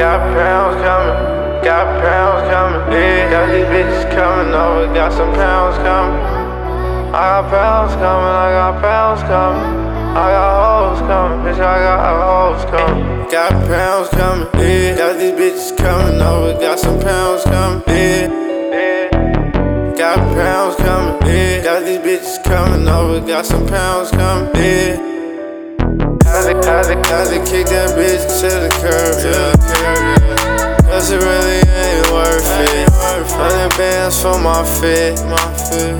Got pounds coming, got pounds coming. Yeah, got these bitches coming over, got some pounds coming. I got pounds coming, I got pounds coming. I got hoes coming, bitch, I got hoes coming. Got pounds coming, yeah. Got these bitches coming over, got some pounds coming, yeah. Got pounds coming, yeah. Got these bitches coming over, got some pounds coming, yeah. Had to, had to, kick that bitch to the curb, yeah. Cause it really ain't worth it. Hundred bands for my fit, my fit.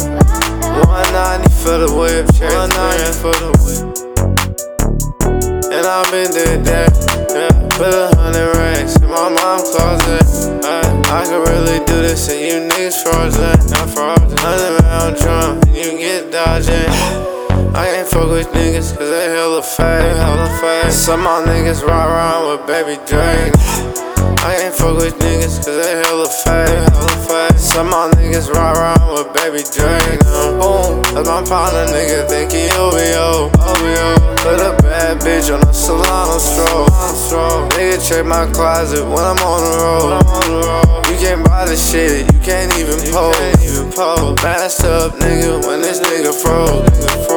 190 for the whip, 190 for the whip. And I've been did that, yeah. Put a hundred racks in my mom's closet. I, could really do this, and you niggas fraudulent, not fraudulent. Hundred round drum, and you get dodging. I ain't fuck with niggas cause they hella fake, hella fake. Some my niggas ride around with baby Drake. I ain't fuck with niggas cause they hella fake, hella fake. Some my niggas ride around with baby Drake. Boom, that's my partner, nigga think he OVO, OVO. Put a bad bitch on a Solano stroll. Nigga check my closet when I'm on the road. You can't buy the shit, you can't even pose. Masked up, nigga, when this nigga froze.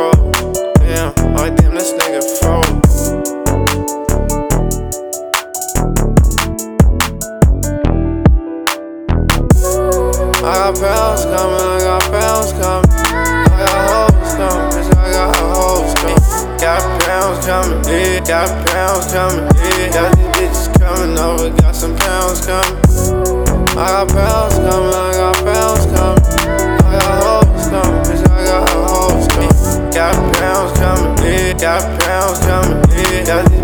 I got pounds coming, I got pounds coming. I got hoes coming, bitch, I got hoes coming. Got pounds coming, yeah, got pounds coming, yeah. Got these bitches coming over, got some pounds coming. I got pounds coming, I got pounds coming. I got hoes coming, bitch, I got hoes coming. Got pounds coming, yeah, got pounds coming, yeah. Got